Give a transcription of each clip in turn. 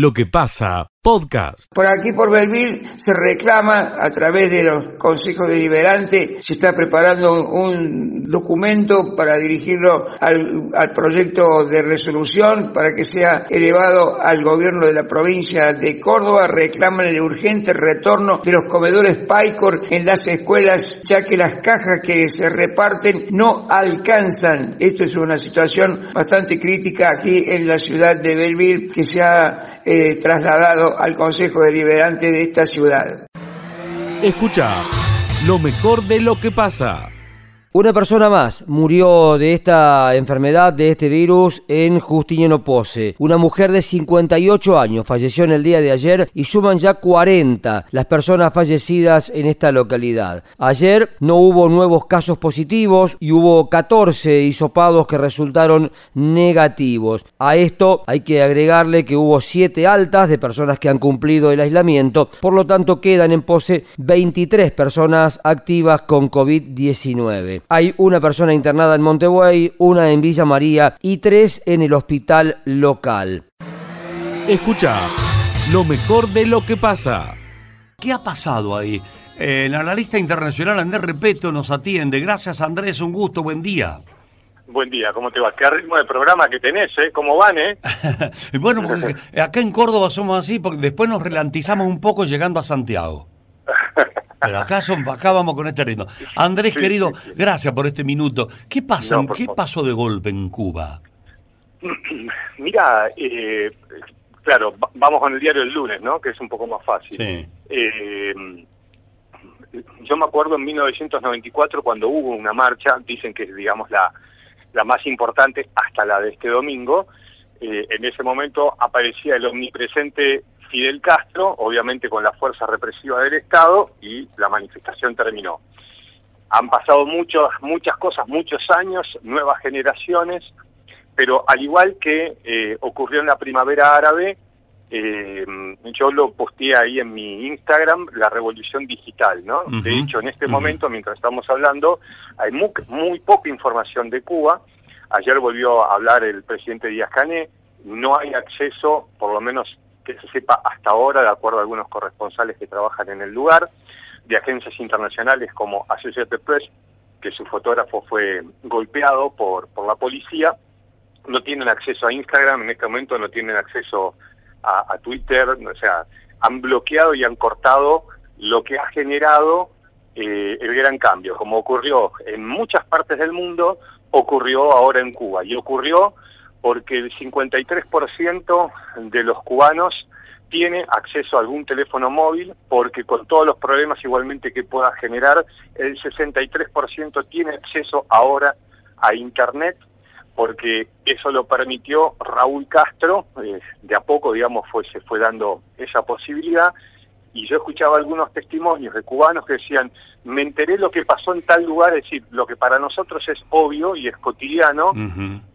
lo que pasa podcast. Por aquí, por Belville, se reclama a través de los consejos deliberantes, se está preparando un documento para dirigirlo al, proyecto de resolución para que sea elevado al gobierno de la provincia de Córdoba. Reclaman el urgente retorno de los comedores PAICOR en las escuelas, ya que las cajas que se reparten no alcanzan. Esto es una situación bastante crítica aquí en la ciudad de Belville que se ha eh, trasladado al Consejo Deliberante de esta ciudad. Escucha lo mejor de lo que pasa. Una persona más murió de esta enfermedad, de este virus, en Justiniano Pose. Una mujer de 58 años falleció en el día de ayer y suman ya 40 las personas fallecidas en esta localidad. Ayer no hubo nuevos casos positivos y hubo 14 hisopados que resultaron negativos. A esto hay que agregarle que hubo 7 altas de personas que han cumplido el aislamiento, por lo tanto quedan en Pose 23 personas activas con COVID-19. Hay una persona internada en Montevideo, una en Villa María y tres en el hospital local. Escucha lo mejor de lo que pasa. ¿Qué ha pasado ahí? La analista internacional Andrés Repeto nos atiende. Gracias Andrés, un gusto, buen día. Buen día, ¿cómo te va? ¿Qué ritmo de programa que tenés, eh? ¿Cómo van, eh? bueno, acá en Córdoba somos así porque después nos relantizamos un poco llegando a Santiago. Pero acá, son, acá vamos con este ritmo. Andrés, querido, gracias por este minuto. ¿Qué pasa? ¿Qué pasó de golpe en Cuba? Mira, eh, claro, vamos con el diario el lunes, ¿no? Que es un poco más fácil. Sí. Eh, yo me acuerdo en 1994 cuando hubo una marcha, dicen que es, digamos, la, la más importante hasta la de este domingo. Eh, en ese momento aparecía el omnipresente Fidel Castro, obviamente con la fuerza represiva del Estado, y la manifestación terminó. Han pasado muchos, muchas cosas, muchos años, nuevas generaciones, pero al igual que eh, ocurrió en la primavera árabe, eh, yo lo posteé ahí en mi Instagram, la revolución digital, ¿no? De hecho, en este momento, mientras estamos hablando, hay muy, muy poca información de Cuba. Ayer volvió a hablar el presidente Díaz Cané, no hay acceso, por lo menos que se sepa hasta ahora, de acuerdo a algunos corresponsales que trabajan en el lugar, de agencias internacionales como Associated Press, que su fotógrafo fue golpeado por, por la policía, no tienen acceso a Instagram, en este momento no tienen acceso a, Twitter, o sea, han bloqueado y han cortado lo que ha generado eh, el gran cambio, como ocurrió en muchas partes del mundo, ocurrió ahora en Cuba, y ocurrió porque el 53% de los cubanos tiene acceso a algún teléfono móvil, porque con todos los problemas igualmente que pueda generar, el 63% tiene acceso ahora a Internet, porque eso lo permitió Raúl Castro, eh, de a poco, digamos, se fue dando esa posibilidad, y yo escuchaba algunos testimonios de cubanos que decían, me enteré lo que pasó en tal lugar, es decir, lo que para nosotros es obvio y es cotidiano,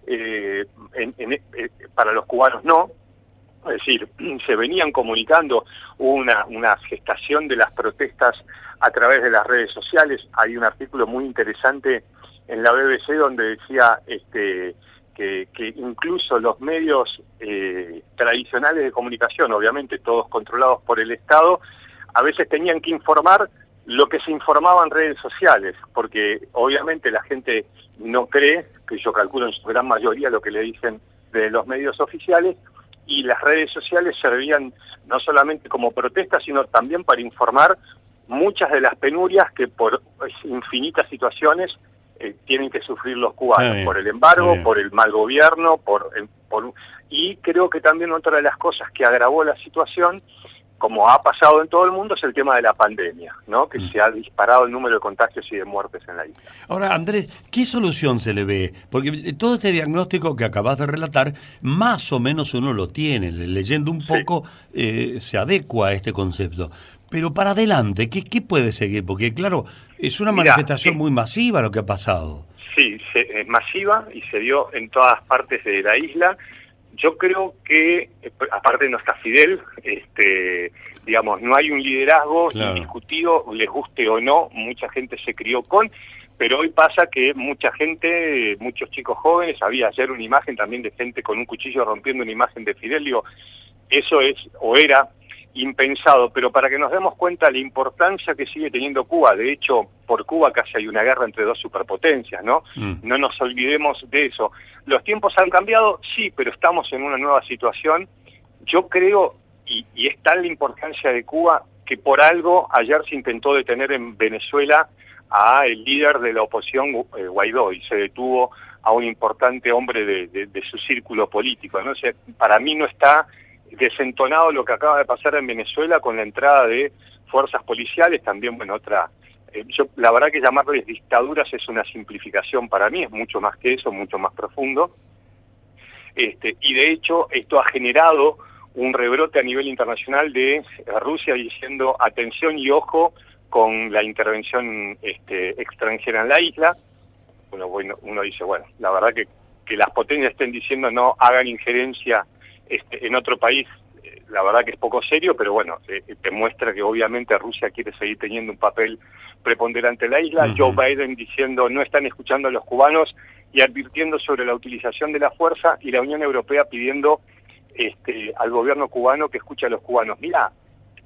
eh, eh, para los cubanos no, es decir, se venían comunicando una, una gestación de las protestas a través de las redes sociales, hay un artículo muy interesante en la BBC donde decía este que, incluso los medios eh, tradicionales de comunicación, obviamente todos controlados por el Estado, a veces tenían que informar lo que se informaba en redes sociales, porque obviamente la gente no cree, que yo calculo en su gran mayoría lo que le dicen de los medios oficiales, y las redes sociales servían no solamente como protesta, sino también para informar muchas de las penurias que por infinitas situaciones eh, tienen que sufrir los cubanos, por el embargo, por el mal gobierno, por, por, y creo que también otra de las cosas que agravó la situación, como ha pasado en todo el mundo, es el tema de la pandemia, ¿no? que mm. se ha disparado el número de contagios y de muertes en la isla. Ahora, Andrés, ¿qué solución se le ve? Porque todo este diagnóstico que acabas de relatar, más o menos uno lo tiene, leyendo un poco eh, se adecua a este concepto. Pero para adelante, ¿qué, qué puede seguir? Porque claro, es una manifestación muy masiva lo que ha pasado. Sí, es masiva y se dio en todas partes de la isla. Yo creo que, eh, aparte no está Fidel, este, digamos, no hay un liderazgo indiscutido, les guste o no, mucha gente se crió con, pero hoy pasa que mucha gente, muchos chicos jóvenes, había ayer una imagen también de gente con un cuchillo rompiendo una imagen de Fidel, digo, eso es o era impensado, pero para que nos demos cuenta de la importancia que sigue teniendo Cuba, de hecho, por Cuba casi hay una guerra entre dos superpotencias, ¿no? Mm. No nos olvidemos de eso. Los tiempos han cambiado, sí, pero estamos en una nueva situación. Yo creo, y, y es tal la importancia de Cuba, que por algo ayer se intentó detener en Venezuela a el líder de la oposición, eh, Guaidó, y se detuvo a un importante hombre de, de su círculo político. ¿no? O sea, para mí no está desentonado lo que acaba de pasar en Venezuela con la entrada de fuerzas policiales, también, bueno, otra... Eh, yo, la verdad que llamarles dictaduras es una simplificación para mí, es mucho más que eso, mucho más profundo. Este, y de hecho esto ha generado un rebrote a nivel internacional de Rusia diciendo atención y ojo con la intervención este, extranjera en la isla. Bueno, bueno, uno dice, bueno, la verdad que, que las potencias estén diciendo no hagan injerencia este, en otro país, eh, la verdad que es poco serio, pero bueno, eh, demuestra que obviamente Rusia quiere seguir teniendo un papel preponderante en la isla. Joe Biden diciendo no están escuchando a los cubanos y advirtiendo sobre la utilización de la fuerza y la Unión Europea pidiendo este, al gobierno cubano que escuche a los cubanos. Mira,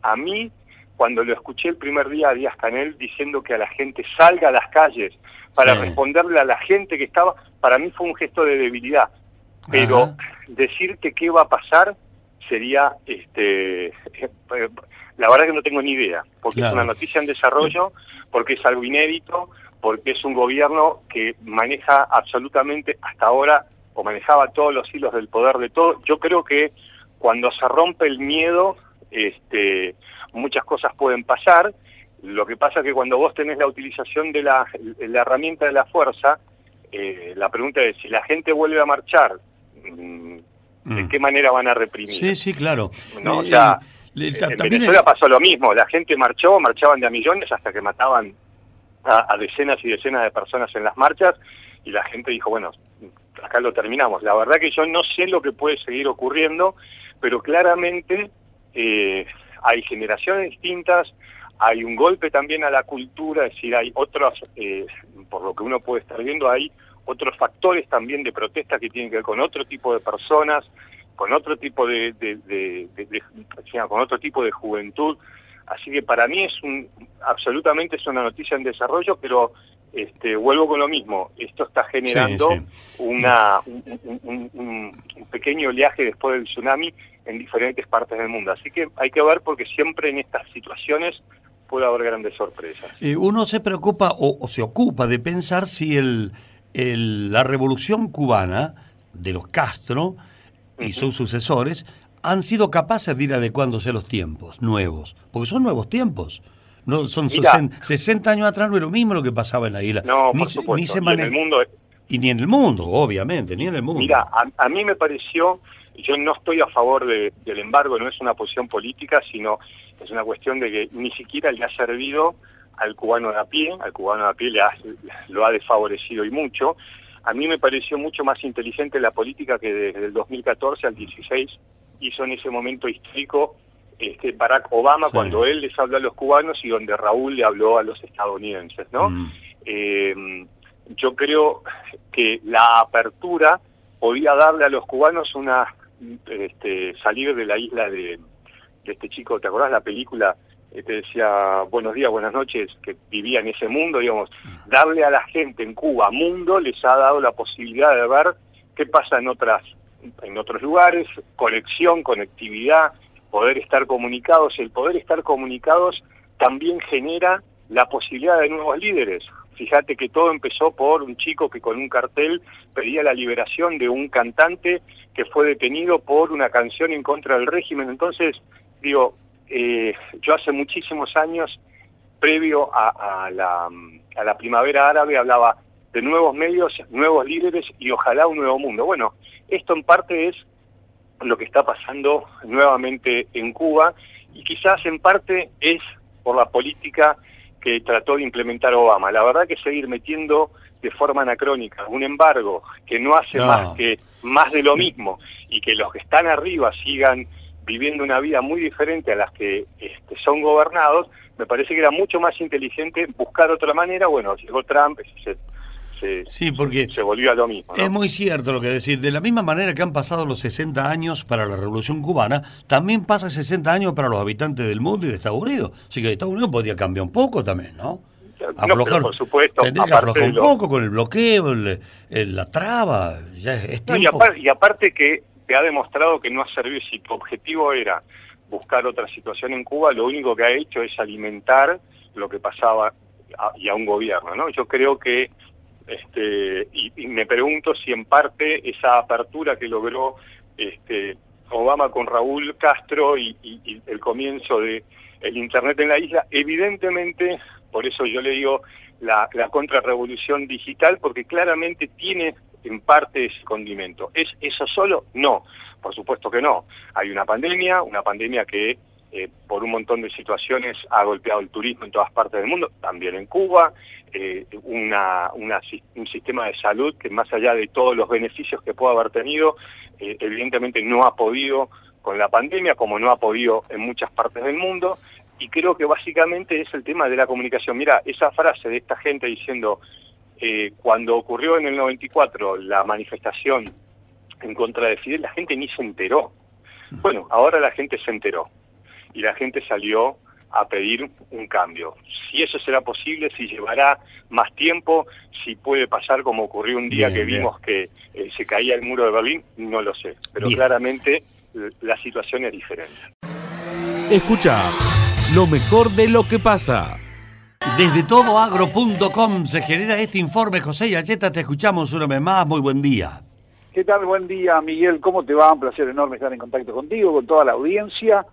a mí cuando lo escuché el primer día a Díaz Canel diciendo que a la gente salga a las calles para responderle a la gente que estaba, para mí fue un gesto de debilidad pero decirte qué va a pasar sería, este, la verdad que no tengo ni idea, porque es una noticia en desarrollo, porque es algo inédito, porque es un gobierno que maneja absolutamente hasta ahora, o manejaba todos los hilos del poder de todo. Yo creo que cuando se rompe el miedo, este, muchas cosas pueden pasar. Lo que pasa es que cuando vos tenés la utilización de la, la herramienta de la fuerza, eh, la pregunta es, si la gente vuelve a marchar ¿de mm. qué manera van a reprimir? Sí, sí, claro. ¿No? Eh, en Venezuela pasó lo mismo, la gente marchó, marchaban de a millones hasta que mataban a, decenas y decenas de personas en las marchas y la gente dijo, bueno, acá lo terminamos. La verdad que yo no sé lo que puede seguir ocurriendo, pero claramente eh, hay generaciones distintas, hay un golpe también a la cultura, es decir, hay otros, eh, por lo que uno puede estar viendo, hay otros factores también de protesta que tienen que ver con otro tipo de personas, con otro tipo de, con otro tipo de juventud. Así que para mí es un, absolutamente es una noticia en desarrollo, pero este, vuelvo con lo mismo. Esto está generando Una, un, un, pequeño oleaje después del tsunami en diferentes partes del mundo. Así que hay que ver porque siempre en estas situaciones puede haber grandes sorpresas. Eh, uno se preocupa o, se ocupa de pensar si el, la revolución cubana de los Castro y sus sucesores han sido capaces de ir adecuándose a los tiempos nuevos, porque son nuevos tiempos. No, son 60 años atrás no era lo mismo lo que pasaba en la isla. No, ni, por supuesto. Ni, en el mundo. Y ni en el mundo, obviamente, ni en el mundo. Mira, a, mí me pareció, yo no estoy a favor del embargo, no es una posición política, sino es una cuestión de que ni siquiera le ha servido al cubano de a pie, al cubano de a pie le lo ha desfavorecido y mucho. A mí me pareció mucho más inteligente la política que desde el 2014 al 16 hizo en ese momento histórico este, Barack Obama cuando él les habló a los cubanos y donde Raúl le habló a los estadounidenses, ¿no? Mm. Eh, yo creo que la apertura podía darle a los cubanos una este, salir de la isla de, de este chico, ¿te acordás la película te decía buenos días, buenas noches, que vivía en ese mundo, digamos, darle a la gente en Cuba mundo les ha dado la posibilidad de ver qué pasa en otras en otros lugares, conexión, conectividad, poder estar comunicados, el poder estar comunicados también genera la posibilidad de nuevos líderes. Fíjate que todo empezó por un chico que con un cartel pedía la liberación de un cantante que fue detenido por una canción en contra del régimen. Entonces, digo, eh, yo hace muchísimos años, previo a, la, primavera árabe, hablaba de nuevos medios, nuevos líderes y ojalá un nuevo mundo. Bueno, esto en parte es lo que está pasando nuevamente en Cuba y quizás en parte es por la política que trató de implementar Obama. La verdad que seguir metiendo de forma anacrónica un embargo que no hace más que más de lo mismo y que los que están arriba sigan viviendo una vida muy diferente a las que este, son gobernados, me parece que era mucho más inteligente buscar otra manera. Bueno, llegó Trump, se, se, sí, porque se volvió a lo mismo. Es muy cierto lo que decir. De la misma manera que han pasado los 60 años para la Revolución Cubana, también pasa 60 años para los habitantes del mundo y de Estados Unidos. Así que Estados Unidos podría cambiar un poco también, ¿no? Aflojar, por supuesto. Tendría que aflojar un poco con el bloqueo, la traba. Ya es y, aparte, y aparte que te ha demostrado que no ha servido. Si tu objetivo era buscar otra situación en Cuba, lo único que ha hecho es alimentar lo que pasaba y a un gobierno, ¿no? Yo creo que, este, y, me pregunto si en parte esa apertura que logró este, Obama con Raúl Castro y, el comienzo de el Internet en la isla, evidentemente, por eso yo le digo la, la contrarrevolución digital, porque claramente tiene en parte ese condimento. ¿Es eso solo? No, por supuesto que no. Hay una pandemia, una pandemia que eh, por un montón de situaciones ha golpeado el turismo en todas partes del mundo, también en Cuba, eh, una, un sistema de salud que más allá de todos los beneficios que pueda haber tenido, eh, evidentemente no ha podido con la pandemia, como no ha podido en muchas partes del mundo, y creo que básicamente es el tema de la comunicación. Mira, esa frase de esta gente diciendo, cuando ocurrió en el 94 la manifestación en contra de Fidel, la gente ni se enteró. Bueno, ahora la gente se enteró y la gente salió a pedir un cambio. Si eso será posible, si llevará más tiempo, si puede pasar como ocurrió un día que vimos que eh, se caía el muro de Berlín, no lo sé. Pero claramente la situación es diferente. Escucha lo mejor de lo que pasa. Desde todoagro.com se genera este informe. José Yacheta, te escuchamos una vez más. Muy buen día. ¿Qué tal? Buen día, Miguel. ¿Cómo te va? Un placer enorme estar en contacto contigo, con toda la audiencia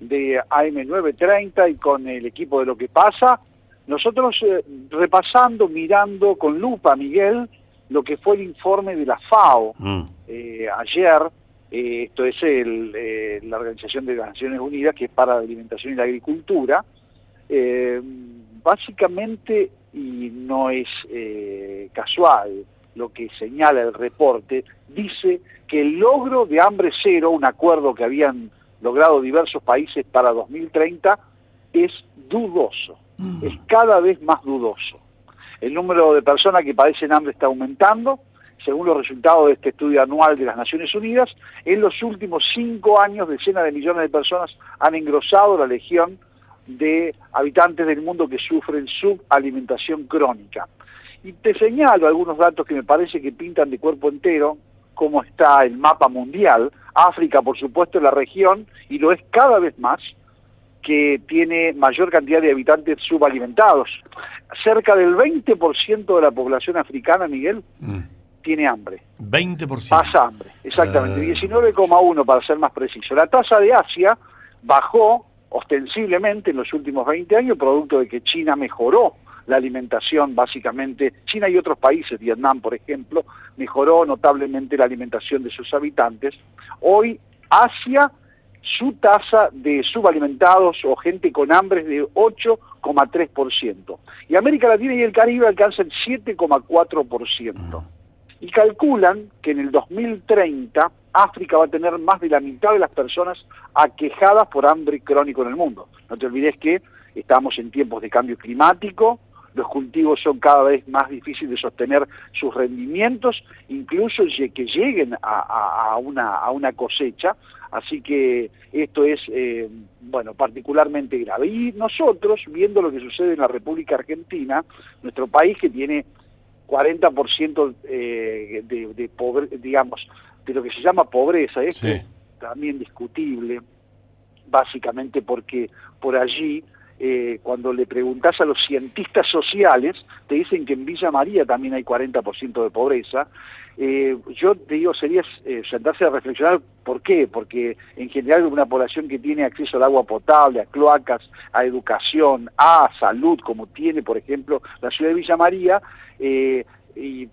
de AM930 y con el equipo de Lo que pasa. Nosotros eh, repasando, mirando con lupa, Miguel, lo que fue el informe de la FAO mm. eh, ayer, eh, esto es el, la Organización de las Naciones Unidas, que es para la alimentación y la agricultura, básicamente, y no es casual, lo que señala el reporte, dice que el logro de hambre cero, un acuerdo que habían logrado diversos países para 2030, es dudoso, mm. es cada vez más dudoso. El número de personas que padecen hambre está aumentando, según los resultados de este estudio anual de las Naciones Unidas, en los últimos cinco años decenas de millones de personas han engrosado la legión de habitantes del mundo que sufren subalimentación crónica. Y te señalo algunos datos que me parece que pintan de cuerpo entero cómo está el mapa mundial. África, por supuesto, es la región, y lo es cada vez más, que tiene mayor cantidad de habitantes subalimentados. Cerca del 20% de la población africana, Miguel, mm. tiene hambre. 20%. Pasa hambre, exactamente. 19,1 ah. para ser más preciso. La tasa de Asia bajó ostensiblemente en los últimos 20 años, producto de que China mejoró la alimentación básicamente, China y otros países, Vietnam por ejemplo, mejoró notablemente la alimentación de sus habitantes. Hoy Asia, su tasa de subalimentados o gente con hambre es de 8,3%. Y América Latina y el Caribe alcanzan 7,4%. Y calculan que en el 2030 África va a tener más de la mitad de las personas aquejadas por hambre crónico en el mundo. No te olvides que estamos en tiempos de cambio climático, los cultivos son cada vez más difíciles de sostener sus rendimientos, incluso que lleguen a, una, cosecha, así que esto es, eh, bueno, particularmente grave. Y nosotros, viendo lo que sucede en la República Argentina, nuestro país que tiene 40% eh, de, de pobre, digamos, de lo que se llama pobreza, es también discutible, básicamente porque por allí eh, cuando le preguntas a los cientistas sociales, te dicen que en Villa María también hay 40% de pobreza. Eh, yo te digo, sería eh, sentarse a reflexionar por qué, porque en general una población que tiene acceso al agua potable, a cloacas, a educación, a salud, como tiene, por ejemplo, la ciudad de Villa María, y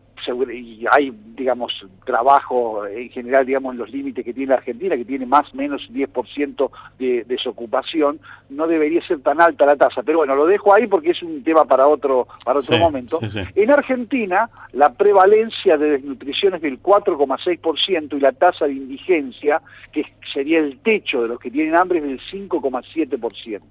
y hay, digamos, trabajo en general, digamos, en los límites que tiene la Argentina, que tiene más o menos 10% de desocupación, no debería ser tan alta la tasa. Pero bueno, lo dejo ahí porque es un tema para otro, para otro momento. En Argentina, la prevalencia de desnutrición es del 4,6% y la tasa de indigencia, que sería el techo de los que tienen hambre, es del 5,7%.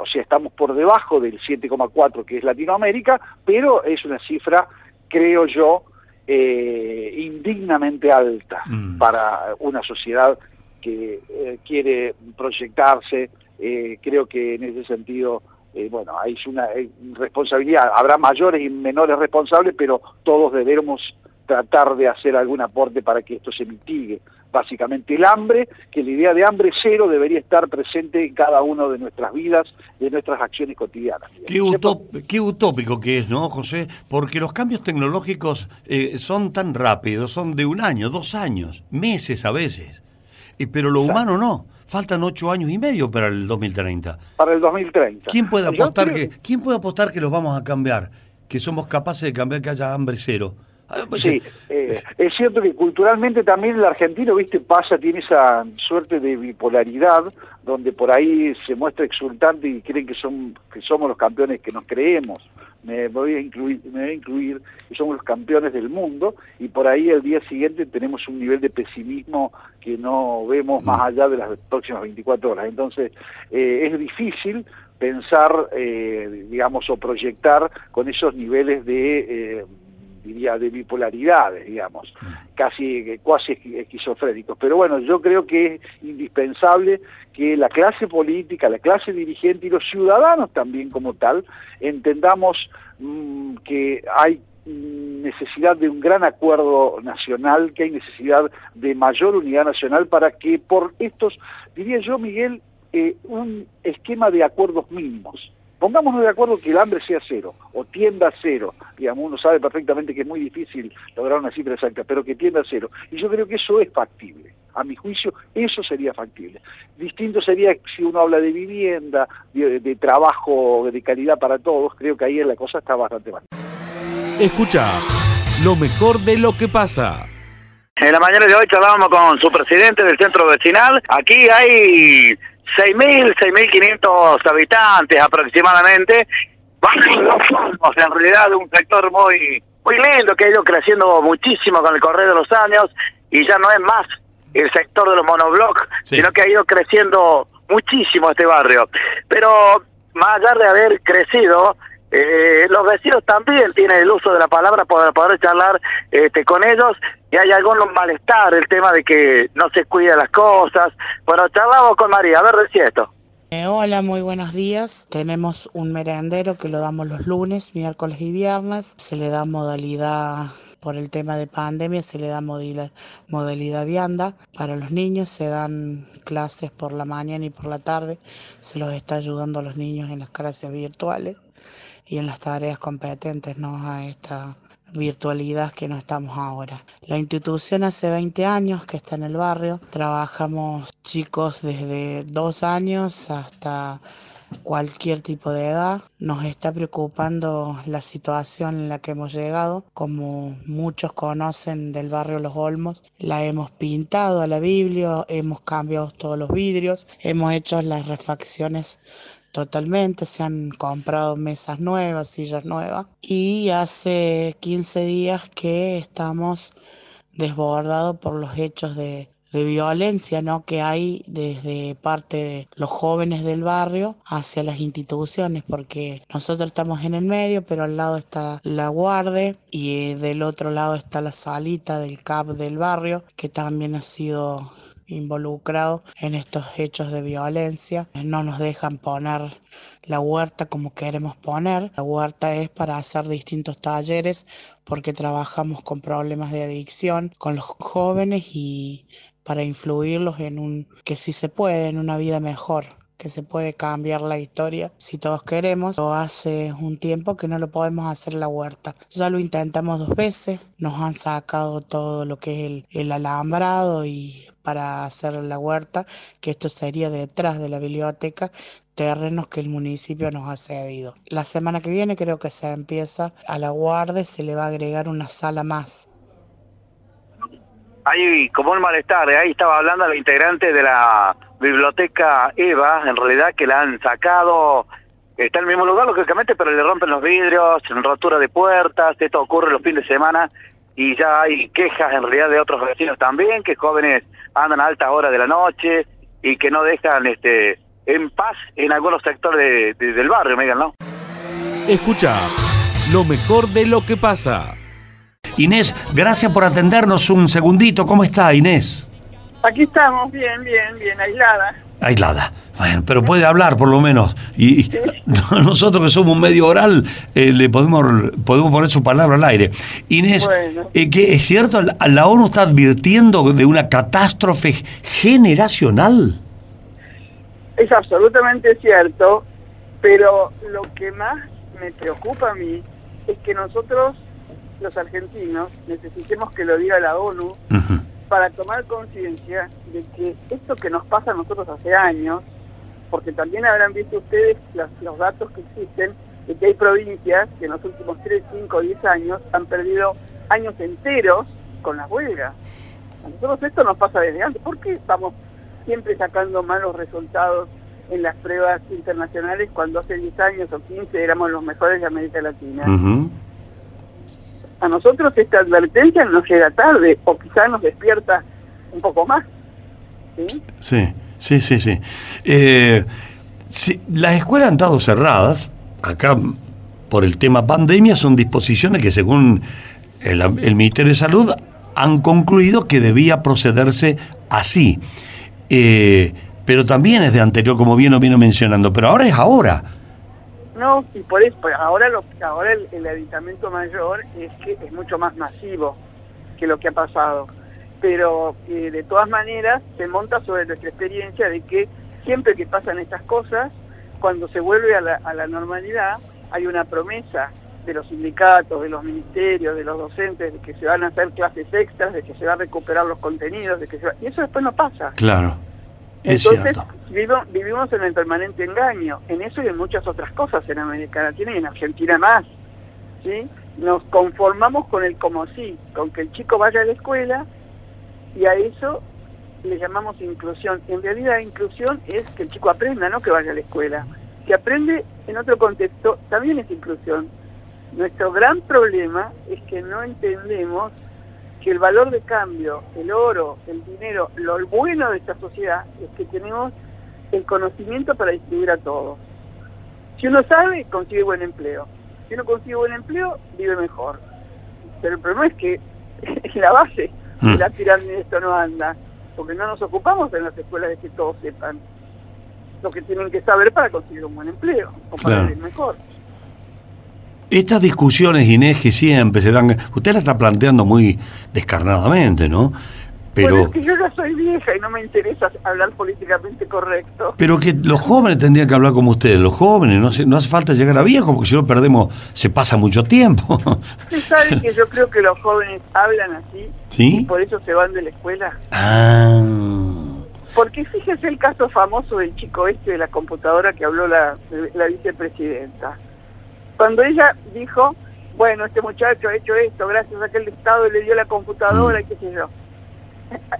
O sea, estamos por debajo del 7,4 que es Latinoamérica, pero es una cifra creo yo, eh, indignamente alta Mm. para una sociedad que eh, quiere proyectarse. Eh, creo que en ese sentido, eh, bueno, hay una responsabilidad. Habrá mayores y menores responsables, pero todos debemos tratar de hacer algún aporte para que esto se mitigue. Básicamente el hambre, que la idea de hambre cero debería estar presente en cada una de nuestras vidas, de nuestras acciones cotidianas. Qué, utop- qué utópico que es, ¿no, José? Porque los cambios tecnológicos eh, son tan rápidos, son de un año, dos años, meses a veces. Y, pero lo humano no. Faltan ocho años y medio para el 2030. Para el 2030. ¿Quién puede Yo apostar creo- que quién puede apostar que los vamos a cambiar? Que somos capaces de cambiar que haya hambre cero. Ah, pues, Sí, eh, es cierto que culturalmente también el argentino, viste, pasa, tiene esa suerte de bipolaridad, donde por ahí se muestra exultante y creen que son que somos los campeones que nos creemos. Me voy a incluir, me voy a incluir que somos los campeones del mundo y por ahí el día siguiente tenemos un nivel de pesimismo que no vemos más allá de las próximas 24 horas. Entonces eh, es difícil pensar, eh, digamos, o proyectar con esos niveles de eh, diría, de bipolaridades, digamos, casi cuasi esquizofrénicos. Pero bueno, yo creo que es indispensable que la clase política, la clase dirigente y los ciudadanos también como tal, entendamos mm, que hay mm, necesidad de un gran acuerdo nacional, que hay necesidad de mayor unidad nacional para que por estos, diría yo, Miguel, eh, un esquema de acuerdos mínimos. Pongámonos de acuerdo que el hambre sea cero, o tienda a cero, digamos, uno sabe perfectamente que es muy difícil lograr una cifra exacta, pero que tienda a cero. Y yo creo que eso es factible. A mi juicio, eso sería factible. Distinto sería si uno habla de vivienda, de, de trabajo de calidad para todos, creo que ahí la cosa está bastante mal. Escucha lo mejor de lo que pasa. En la mañana de hoy charlábamos con su presidente del centro vecinal. Aquí hay 6.000, 6.500 habitantes aproximadamente. Vamos, en realidad un sector muy muy lindo que ha ido creciendo muchísimo con el correr de los años y ya no es más el sector de los monoblocks, Sí. sino que ha ido creciendo muchísimo este barrio. Pero más allá de haber crecido, eh, los vecinos también tienen el uso de la palabra para poder charlar este, con ellos y hay algún malestar, el tema de que no se cuidan las cosas. Bueno, charlamos con María, a ver, esto. Eh, hola, muy buenos días. Tenemos un merendero que lo damos los lunes, miércoles y viernes. Se le da modalidad, por el tema de pandemia, se le da modalidad vianda. Para los niños se dan clases por la mañana y por la tarde. Se los está ayudando a los niños en las clases virtuales y en las tareas competentes, ¿no? A esta virtualidad que no estamos ahora. La institución hace 20 años que está en el barrio. Trabajamos chicos desde dos años hasta cualquier tipo de edad. Nos está preocupando la situación en la que hemos llegado. Como muchos conocen del barrio Los Olmos, la hemos pintado a la Biblia, hemos cambiado todos los vidrios, hemos hecho las refacciones Totalmente, se han comprado mesas nuevas, sillas nuevas y hace 15 días que estamos desbordados por los hechos de, de violencia ¿no? que hay desde parte de los jóvenes del barrio hacia las instituciones, porque nosotros estamos en el medio, pero al lado está la guardia y del otro lado está la salita del CAP del barrio, que también ha sido involucrado en estos hechos de violencia. No nos dejan poner la huerta como queremos poner. La huerta es para hacer distintos talleres porque trabajamos con problemas de adicción con los jóvenes y para influirlos en un que si se puede en una vida mejor que se puede cambiar la historia si todos queremos. Hace un tiempo que no lo podemos hacer la huerta. Ya lo intentamos dos veces, nos han sacado todo lo que es el alambrado y para hacer la huerta, que esto sería detrás de la biblioteca, terrenos que el municipio nos ha cedido. La semana que viene creo que se empieza a la guardia, se le va a agregar una sala más. Hay como un malestar, ¿eh? ahí estaba hablando la integrante de la biblioteca Eva, en realidad que la han sacado, está en el mismo lugar lógicamente, pero le rompen los vidrios, rotura de puertas, esto ocurre los fines de semana y ya hay quejas en realidad de otros vecinos también, que jóvenes andan a altas horas de la noche y que no dejan este en paz en algunos sectores de- de- del barrio, Miguel, ¿no? Escucha lo mejor de lo que pasa. Inés, gracias por atendernos un segundito. ¿Cómo está Inés? Aquí estamos, bien, bien, bien, aislada. Aislada. Bueno, pero puede hablar por lo menos. Y, y nosotros que somos un medio oral, eh, le podemos, podemos poner su palabra al aire. Inés, Bueno. eh, que es cierto, la, la ONU está advirtiendo de una catástrofe generacional. Es absolutamente cierto, pero lo que más me preocupa a mí es que nosotros, los argentinos, necesitemos que lo diga la ONU Ujú. Para tomar conciencia de que esto que nos pasa a nosotros hace años, porque también habrán visto ustedes los, los datos que existen, de que hay provincias que en los últimos 3, 5, 10 años han perdido años enteros con las huelgas. A nosotros esto nos pasa desde antes. ¿Por qué estamos siempre sacando malos resultados en las pruebas internacionales cuando hace 10 años o 15 éramos los mejores de América Latina? Ujú. A nosotros esta advertencia nos llega tarde o quizás nos despierta un poco más. ¿sí? Sí, sí, sí, sí. Eh, sí, Las escuelas han estado cerradas. Acá, por el tema pandemia, son disposiciones que según el, el Ministerio de Salud han concluido que debía procederse así. Eh, pero también es de anterior, como bien lo vino mencionando. Pero ahora es ahora. No, y por eso, pues ahora, lo, ahora el, el aditamento mayor es que es mucho más masivo que lo que ha pasado. Pero eh, de todas maneras se monta sobre nuestra experiencia de que siempre que pasan estas cosas, cuando se vuelve a la, a la normalidad, hay una promesa de los sindicatos, de los ministerios, de los docentes, de que se van a hacer clases extras, de que se van a recuperar los contenidos, de que se va- y eso después no pasa. Claro. Es Entonces cierto. vivo- vivimos en el permanente engaño, en eso y en muchas otras cosas en América Latina y en Argentina más. ¿sí? Nos conformamos con el como sí, con que el chico vaya a la escuela y a eso le llamamos inclusión. En realidad inclusión es que el chico aprenda, no que vaya a la escuela. Si aprende en otro contexto, también es inclusión. Nuestro gran problema es que no entendemos que el valor de cambio, el oro, el dinero, lo bueno de esta sociedad es que tenemos el conocimiento para distribuir a todos. Si uno sabe, consigue buen empleo. Si uno consigue buen empleo, vive mejor. Pero el problema es que es la base Mm. de la pirámide esto no anda, porque no nos ocupamos en las escuelas de que todos sepan lo que tienen que saber para conseguir un buen empleo o para Claro. vivir mejor. Estas discusiones, Inés, que siempre se dan... Usted la está planteando muy descarnadamente, ¿no? Pero... Bueno, es que yo ya soy vieja y no me interesa hablar políticamente correcto. Pero que los jóvenes tendrían que hablar como ustedes, los jóvenes, no hace, no hace falta llegar a viejo, porque si no perdemos, se pasa mucho tiempo. Usted sabe que yo creo que los jóvenes hablan así ¿Sí? y por eso se van de la escuela. Ah, Porque fíjese el caso famoso del chico este de la computadora que habló la, la vicepresidenta. Cuando ella dijo, bueno, este muchacho ha hecho esto gracias a que el Estado le dio la computadora y qué sé yo.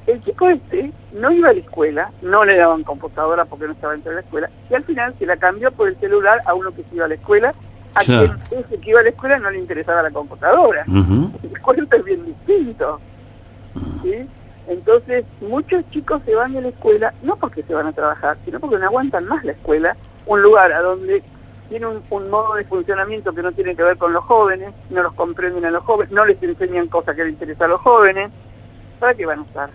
El chico este no iba a la escuela, no le daban computadora porque no estaba dentro de la escuela, y al final se la cambió por el celular a uno que sí iba a la escuela, a Claro. quien ese que iba a la escuela no le interesaba la computadora. ujú. El cuento es bien distinto. ¿sí? Entonces, muchos chicos se van de la escuela, no porque se van a trabajar, sino porque no aguantan más la escuela, un lugar a donde tiene un, un modo de funcionamiento que no tiene que ver con los jóvenes, no los comprenden a los jóvenes, no les enseñan cosas que les interesan a los jóvenes. ¿Para qué van a estar?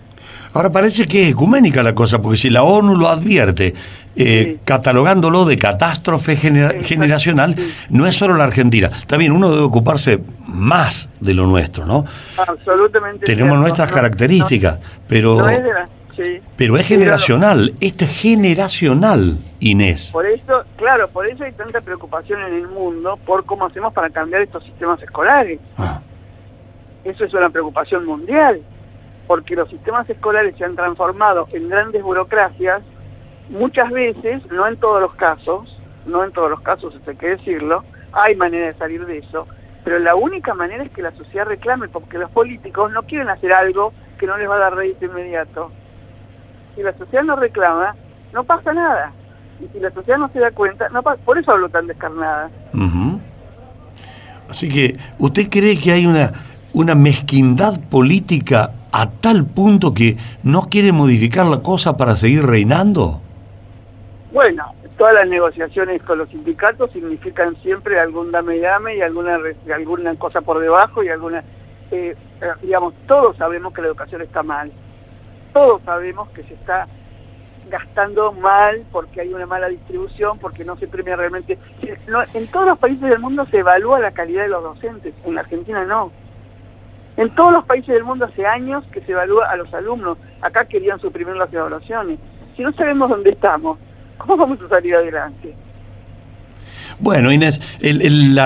Ahora parece que es ecuménica la cosa, porque si la ONU lo advierte, eh, Sí. catalogándolo de catástrofe genera- generacional, sí. no es solo la Argentina. Bien, uno debe ocuparse más de lo nuestro, ¿no? Absolutamente. Tenemos cierto. nuestras No- características, no- pero, no es de la- sí. pero es generacional. Esto es generacional, Inés. Por eso, claro, por eso hay tanta preocupación en el mundo por cómo hacemos para cambiar estos sistemas escolares. Ah, Eso es una preocupación mundial, porque los sistemas escolares se han transformado en grandes burocracias, muchas veces, no en todos los casos, no en todos los casos, eso hay que decirlo, hay manera de salir de eso, pero la única manera es que la sociedad reclame, porque los políticos no quieren hacer algo que no les va a dar rédito inmediato. Si la sociedad no reclama, no pasa nada. Y si la sociedad no se da cuenta, no pa- por eso hablo tan descarnada. ujú. Así que, ¿usted cree que hay una, una mezquindad política a tal punto que no quiere modificar la cosa para seguir reinando? Bueno, todas las negociaciones con los sindicatos significan siempre algún dame y dame y alguna alguna cosa por debajo y alguna eh, eh, digamos, todos sabemos que la educación está mal, todos sabemos que se está gastando mal porque hay una mala distribución, porque no se premia realmente. en todos los países del mundo se evalúa la calidad de los docentes, en Argentina no. En todos los países del mundo hace años que se evalúa a los alumnos. Acá querían suprimir las evaluaciones. Si no sabemos dónde estamos, ¿cómo vamos a salir adelante? Bueno, Inés, el, el,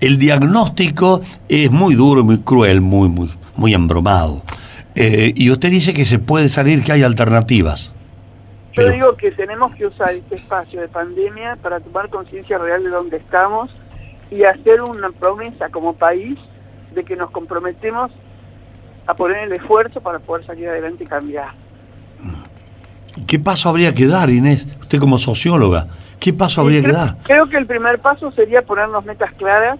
el diagnóstico es muy duro, muy cruel, muy, muy, muy embromado. Eh, y usted dice que se puede salir, que hay alternativas. Yo digo que tenemos que usar este espacio de pandemia para tomar conciencia real de dónde estamos y hacer una promesa como país de que nos comprometemos a poner el esfuerzo para poder salir adelante y cambiar. ¿Qué paso habría que dar, Inés? Usted como socióloga, ¿qué paso habría que dar? Creo que el primer paso sería ponernos metas claras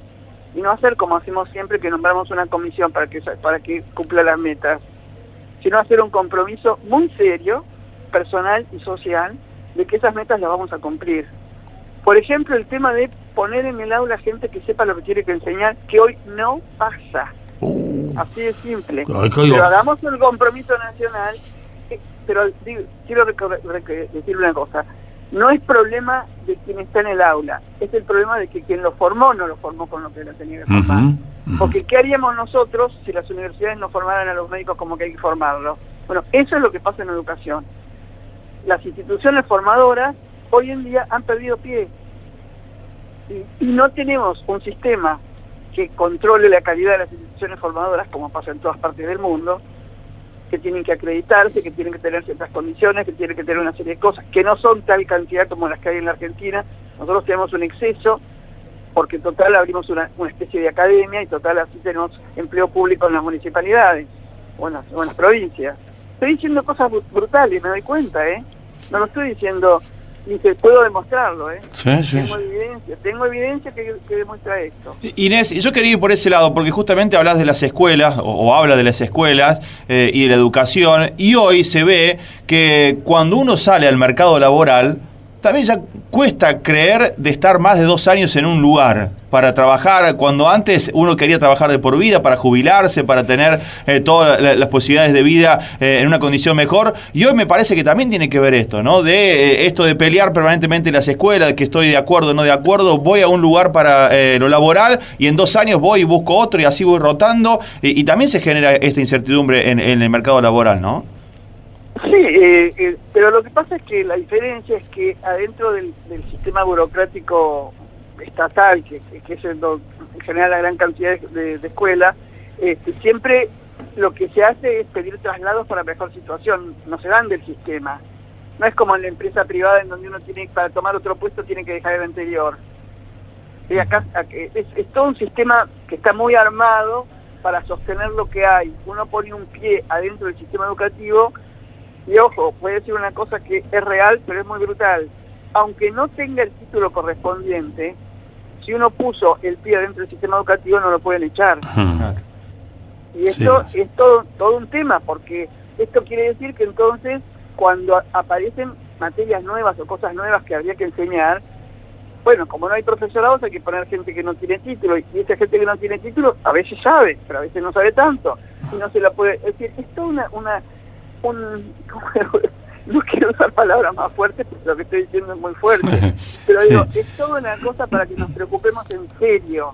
y no hacer como hacemos siempre que nombramos una comisión para que para que cumpla las metas, sino hacer un compromiso muy serio personal y social de que esas metas las vamos a cumplir. Por ejemplo, el tema de poner en el aula gente que sepa lo que tiene que enseñar, que hoy no pasa. Uh. Así de simple. pero hagamos el compromiso nacional. Eh, pero quiero decir una cosa. No es problema de quien está en el aula, es el problema de que quien lo formó no lo formó con lo que lo tenía que formar. Porque ¿qué haríamos nosotros si las universidades no formaran a los médicos como que hay que formarlos? Bueno, eso es lo que pasa en educación las instituciones formadoras hoy en día han perdido pie y, no tenemos un sistema que controle la calidad de las instituciones formadoras como pasa en todas partes del mundo que tienen que acreditarse, que tienen que tener ciertas condiciones, que tienen que tener una serie de cosas que no son tal cantidad como las que hay en la Argentina. Nosotros tenemos un exceso porque en total abrimos una, especie de academia y total así tenemos empleo público en las municipalidades o en las provincias estoy diciendo cosas brutales, me doy cuenta, ¿eh? No lo estoy diciendo, y te puedo demostrarlo, ¿eh? Sí, sí, tengo evidencia, tengo evidencia que, demuestra esto. Inés, yo quería ir por ese lado, porque justamente hablas de las escuelas, o, habla de las escuelas eh, y de la educación, y hoy se ve que cuando uno sale al mercado laboral, también ya cuesta creer de estar más de dos años en un lugar para trabajar, cuando antes uno quería trabajar de por vida, para jubilarse, para tener eh, todas las posibilidades de vida eh, en una condición mejor. Y hoy me parece que también tiene que ver esto, ¿no? De eh, esto de pelear permanentemente en las escuelas, de que estoy de acuerdo o no de acuerdo, voy a un lugar para lo laboral y en dos años voy y busco otro y así voy rotando. Y, también se genera esta incertidumbre en, en el mercado laboral, ¿no? Sí, eh, eh, pero lo que pasa es que la diferencia es que adentro del, sistema burocrático estatal, que, es el, en general la gran cantidad de, escuelas, este, siempre lo que se hace es pedir traslados para mejor situación, no se dan del sistema. No es como en la empresa privada en donde uno tiene para tomar otro puesto tiene que dejar el anterior. Y acá es, es todo un sistema que está muy armado para sostener lo que hay. Uno pone un pie adentro del sistema educativo y ojo, puede decir una cosa que es real, pero es muy brutal. Aunque no tenga el título correspondiente, si uno puso el pie dentro del sistema educativo no lo pueden echar. Y esto es todo, todo un tema, porque esto quiere decir que entonces cuando aparecen materias nuevas o cosas nuevas que habría que enseñar, bueno, como no hay profesorados hay que poner gente que no tiene título, y esa gente que no tiene título a veces sabe, pero a veces no sabe tanto, y no se la puede... Es decir, es toda una, una un... no quiero usar palabras más fuertes porque lo que estoy diciendo es muy fuerte, pero digo, es toda una cosa para que nos preocupemos en serio,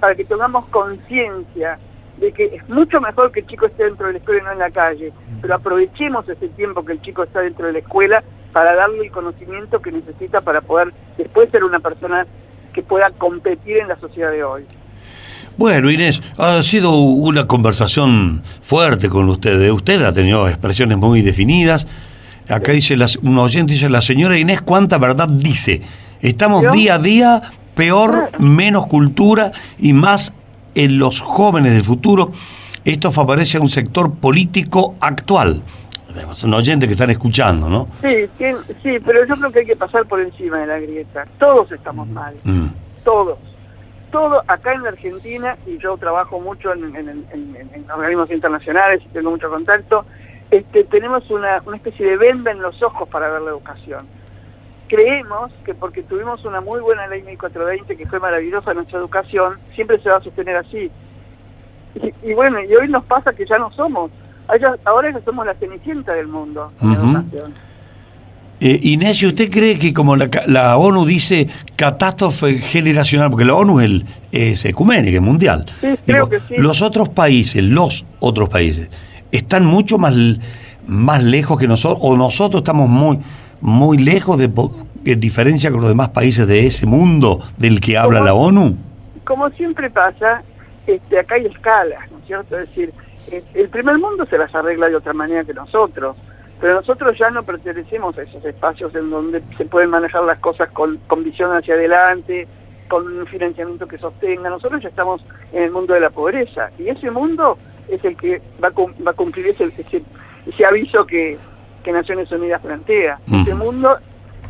para que tengamos conciencia de que es mucho mejor que el chico esté dentro de la escuela y no en la calle, pero aprovechemos ese tiempo que el chico está dentro de la escuela para darle el conocimiento que necesita para poder después ser una persona que pueda competir en la sociedad de hoy. Bueno, Inés, ha sido una conversación fuerte con usted. Usted ha tenido expresiones muy definidas. Acá dice, un oyente dice, la señora Inés, ¿cuánta verdad dice? Estamos día a día peor, menos cultura y más en los jóvenes del futuro. Esto favorece a un sector político actual. Un oyente que están escuchando, ¿no? Sí, sí, pero yo creo que hay que pasar por encima de la grieta. Todos estamos mal. Mm. Todos todo acá en la Argentina, y yo trabajo mucho en, organismos internacionales y tengo mucho contacto, este, tenemos una, especie de venda en los ojos para ver la educación. Creemos que porque tuvimos una muy buena ley 1420 que fue maravillosa nuestra educación, siempre se va a sostener así. Y, y bueno, y hoy nos pasa que ya no somos. Ahora, ahora ya somos la cenicienta del mundo. en la educación. Eh, Inés, ¿y ¿usted cree que como la, la ONU dice catástrofe generacional, porque la ONU es, el- es ecuménica, es mundial, Sí, creo que sí. los otros países, los otros países, están mucho más, más lejos que nosotros, o nosotros estamos muy, muy lejos de, en diferencia con los demás países de ese mundo del que habla la ONU? Como siempre pasa, este, acá hay escalas, ¿no es cierto? Es decir, el primer mundo se las arregla de otra manera que nosotros, pero nosotros ya no pertenecemos a esos espacios en donde se pueden manejar las cosas con, con visión hacia adelante, con un financiamiento que sostenga. Nosotros ya estamos en el mundo de la pobreza y ese mundo es el que va a, va a cumplir ese, ese, ese aviso que, que Naciones Unidas plantea. Ese mundo,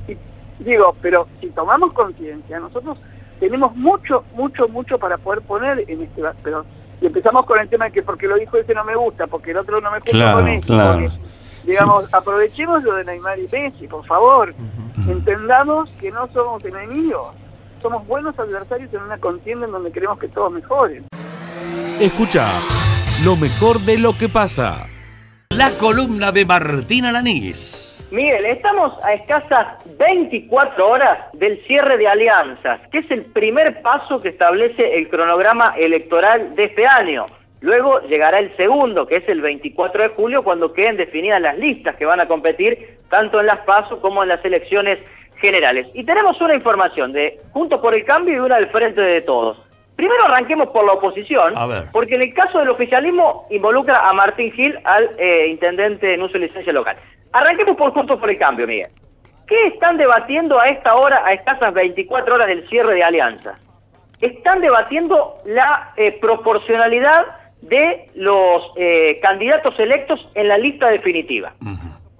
y digo, pero si tomamos conciencia, nosotros tenemos mucho, mucho, mucho para poder poner en este pero y empezamos con el tema de que porque lo dijo ese no me gusta, porque el otro no me gusta Claro, con este, claro. porque- digamos, aprovechemos lo de Neymar y Messi, por favor, entendamos que no somos enemigos, somos buenos adversarios en una contienda en donde queremos que todos mejoren. Escucha lo mejor de lo que pasa. La columna de Martina Lanís. Miguel, estamos a escasas 24 horas del cierre de alianzas, que es el primer paso que establece el cronograma electoral de este año. Luego llegará el segundo, que es el 24 de julio, cuando queden definidas las listas que van a competir tanto en las PASO como en las elecciones generales. Y tenemos una información de Juntos por el Cambio y una del Frente de Todos. Primero arranquemos por la oposición, porque en el caso del oficialismo involucra a Martín Gil, al eh, intendente en uso de licencia local. Arranquemos por Juntos por el Cambio, Miguel. ¿Qué están debatiendo a esta hora, a escasas 24 horas del cierre de alianzas? Están debatiendo la eh, proporcionalidad de los eh, candidatos electos en la lista definitiva.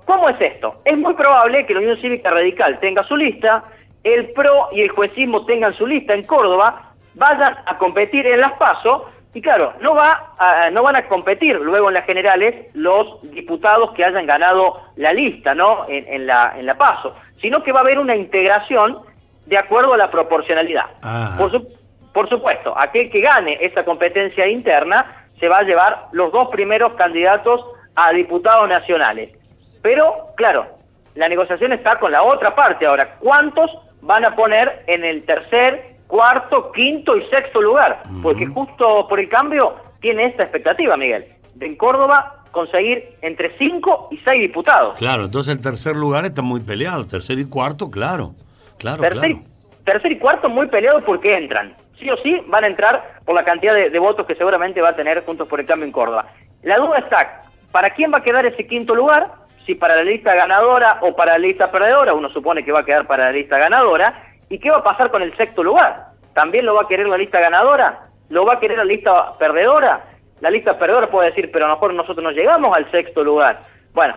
¿Cómo es esto? Es muy probable que la Unión Cívica Radical tenga su lista, el PRO y el juecismo tengan su lista en Córdoba, vayan a competir en las PASO, y claro, no, va a- no van a competir luego en las generales los diputados que hayan ganado la lista ¿no? en, en la, en la PASO, sino que va a haber una integración de acuerdo a la proporcionalidad. Por, su- por supuesto, aquel que gane esa competencia interna se va a llevar los dos primeros candidatos a diputados nacionales. Pero, claro, la negociación está con la otra parte ahora. ¿Cuántos van a poner en el tercer, cuarto, quinto y sexto lugar? Porque justo por el cambio tiene esta expectativa, Miguel, de en Córdoba conseguir entre cinco y seis diputados. Claro, entonces el tercer lugar está muy peleado, tercer y cuarto, claro. Claro, tercer, claro. tercer y cuarto muy peleados porque entran. Sí o sí van a entrar por la cantidad de, votos que seguramente va a tener Juntos por el Cambio en Córdoba. La duda está, ¿para quién va a quedar ese quinto lugar? Si para la lista ganadora o para la lista perdedora, uno supone que va a quedar para la lista ganadora. ¿Y qué va a pasar con el sexto lugar? ¿También lo va a querer la lista ganadora? ¿Lo va a querer la lista perdedora? La lista perdedora puede decir, pero a lo mejor nosotros no llegamos al sexto lugar. Bueno,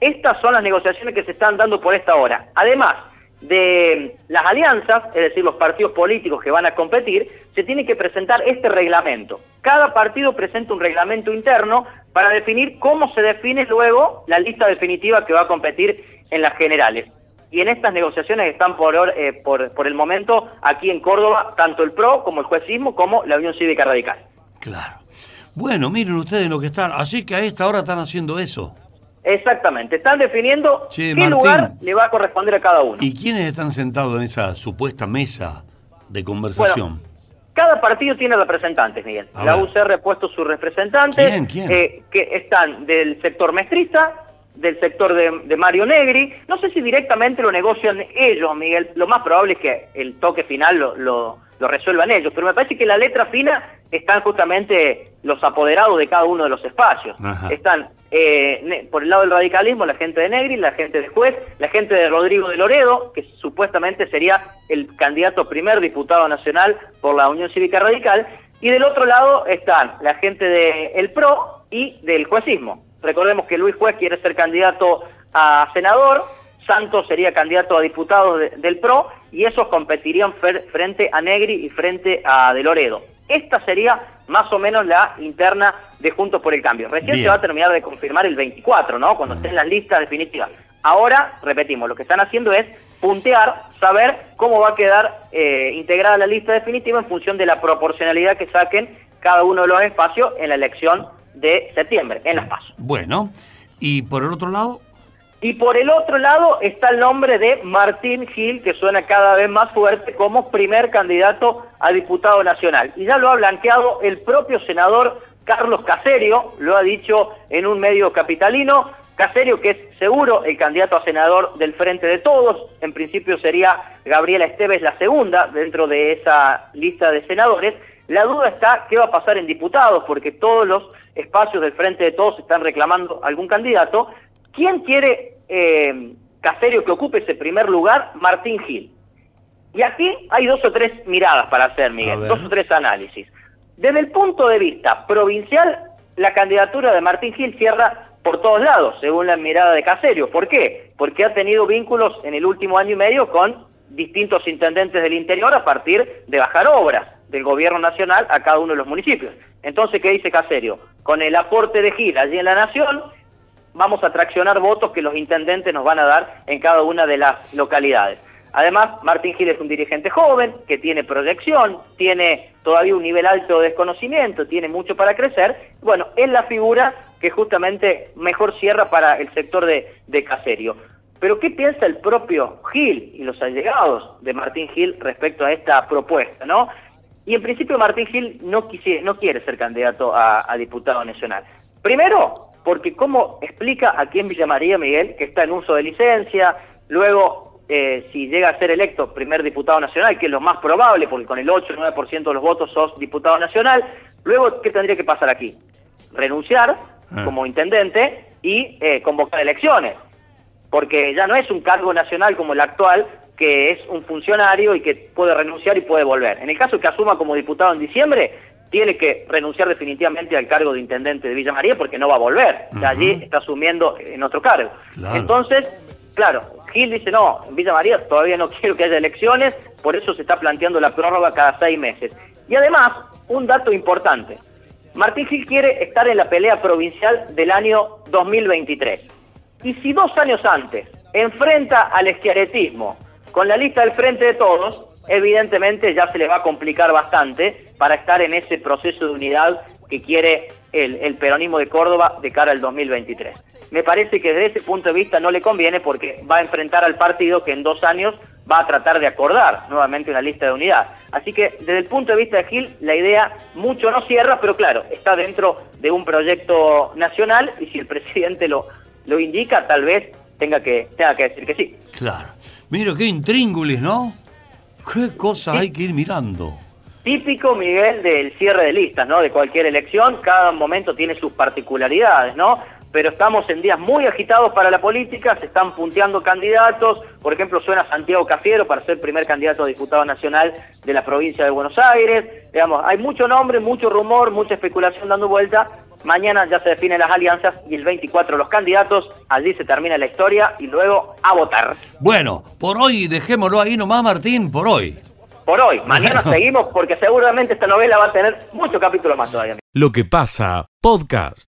estas son las negociaciones que se están dando por esta hora. Además de las alianzas, es decir, los partidos políticos que van a competir, se tiene que presentar este reglamento. Cada partido presenta un reglamento interno para definir cómo se define luego la lista definitiva que va a competir en las generales. Y en estas negociaciones están por, eh, por el momento aquí en Córdoba tanto el PRO como el juecismo como la Unión Cívica Radical. Claro. Bueno, miren ustedes lo que están. Así que a esta hora están haciendo eso. Exactamente, están definiendo Che, qué Martín. lugar le va a corresponder a cada uno. ¿Y quiénes están sentados en esa supuesta mesa de conversación? Cada partido tiene representantes, Miguel. A la ver. UCR ha puesto sus representantes. ¿Quién? ¿Quién? eh, que están del sector mestrista, del sector de, de Mario Negri. No sé si directamente lo negocian ellos, Miguel. Lo más probable es que el toque final lo, lo- lo resuelvan ellos. Pero me parece que la letra fina están justamente los apoderados de cada uno de los espacios. Ajá. Están eh, por el lado del radicalismo la gente de Negri, la gente de Juez, la gente de Rodrigo de Loredo, que supuestamente sería el candidato primer diputado nacional por la Unión Cívica Radical, y del otro lado están la gente del PRO y del juecismo. Recordemos que Luis Juez quiere ser candidato a senador, Santos sería candidato a diputado de- del PRO y esos competirían frente a Negri y frente a De Loredo. Esta sería más o menos la interna de Juntos por el Cambio. Recién Bien. se va a terminar de confirmar el 24, ¿no? Cuando estén las listas definitivas. Ahora, repetimos, lo que están haciendo es puntear, saber cómo va a quedar eh, integrada la lista definitiva en función de la proporcionalidad que saquen cada uno de los espacios en la elección de septiembre, en las PASO. Bueno, y por el otro lado, Y por el otro lado está el nombre de Martín Gil, que suena cada vez más fuerte como primer candidato a diputado nacional. Y ya lo ha blanqueado el propio senador Carlos Caserio, lo ha dicho en un medio capitalino. Caserio, que es seguro el candidato a senador del Frente de Todos, en principio sería Gabriela Esteves la segunda dentro de esa lista de senadores. La duda está qué va a pasar en diputados, porque todos los espacios del Frente de Todos están reclamando algún candidato. ¿Quién quiere eh, Caserio que ocupe ese primer lugar? Martín Gil. Y aquí hay dos o tres miradas para hacer, Miguel, dos o tres análisis. Desde el punto de vista provincial, la candidatura de Martín Gil cierra por todos lados, según la mirada de Caserio. ¿Por qué? Porque ha tenido vínculos en el último año y medio con distintos intendentes del interior a partir de bajar obras del gobierno nacional a cada uno de los municipios. Entonces, ¿qué dice Caserio? Con el aporte de Gil allí en la Nación, vamos a traccionar votos que los intendentes nos van a dar en cada una de las localidades. Además, Martín Gil es un dirigente joven que tiene proyección, tiene todavía un nivel alto de desconocimiento, tiene mucho para crecer. Bueno, es la figura que justamente mejor cierra para el sector de, de Caserio. Pero ¿qué piensa el propio Gil y los allegados de Martín Gil respecto a esta propuesta, no? Y en principio Martín Gil no, quisi- no quiere ser candidato a diputado nacional. Primero, porque cómo explica aquí en Villa María, Miguel, que está en uso de licencia, luego, eh, si llega a ser electo primer diputado nacional, que es lo más probable, porque con el 8 o 9% de los votos sos diputado nacional, luego, ¿qué tendría que pasar aquí? Renunciar Ah. como intendente y eh, convocar elecciones porque ya no es un cargo nacional como el actual, que es un funcionario y que puede renunciar y puede volver. En el caso que asuma como diputado en diciembre, tiene que renunciar definitivamente al cargo de intendente de Villa María porque no va a volver. Sea, allí está asumiendo en otro cargo. Claro. Entonces, claro, Gil dice, no, en Villa María todavía no quiero que haya elecciones, por eso se está planteando la prórroga cada seis meses. Y además, un dato importante. Martín Gil quiere estar en la pelea provincial del año 2023. Y si dos años antes enfrenta al esquiaretismo con la lista del Frente de Todos, evidentemente ya se le va a complicar bastante para estar en ese proceso de unidad que quiere el, peronismo de Córdoba de cara al 2023. Me parece que desde ese punto de vista no le conviene porque va a enfrentar al partido que en dos años va a tratar de acordar nuevamente una lista de unidad. Así que desde el punto de vista de Gil, la idea mucho no cierra, pero claro, está dentro de un proyecto nacional y si el presidente lo, lo indica, tal vez tenga que, tenga que decir que sí. claro. Mira, qué intríngulis, ¿no? Qué cosas hay que ir mirando. Típico, Miguel, del cierre de listas, ¿no? De cualquier elección, cada momento tiene sus particularidades, ¿no? Pero estamos en días muy agitados para la política, se están punteando candidatos, por ejemplo, suena Santiago Cafiero para ser primer candidato a diputado nacional de la provincia de Buenos Aires, digamos, hay mucho nombre, mucho rumor, mucha especulación dando vuelta, mañana ya se definen las alianzas y el 24 los candidatos, allí se termina la historia y luego a votar. Bueno, por hoy dejémoslo ahí nomás, Martín, por hoy. Por hoy, mañana seguimos porque seguramente esta novela va a tener muchos capítulos más todavía. Lo que pasa, podcast.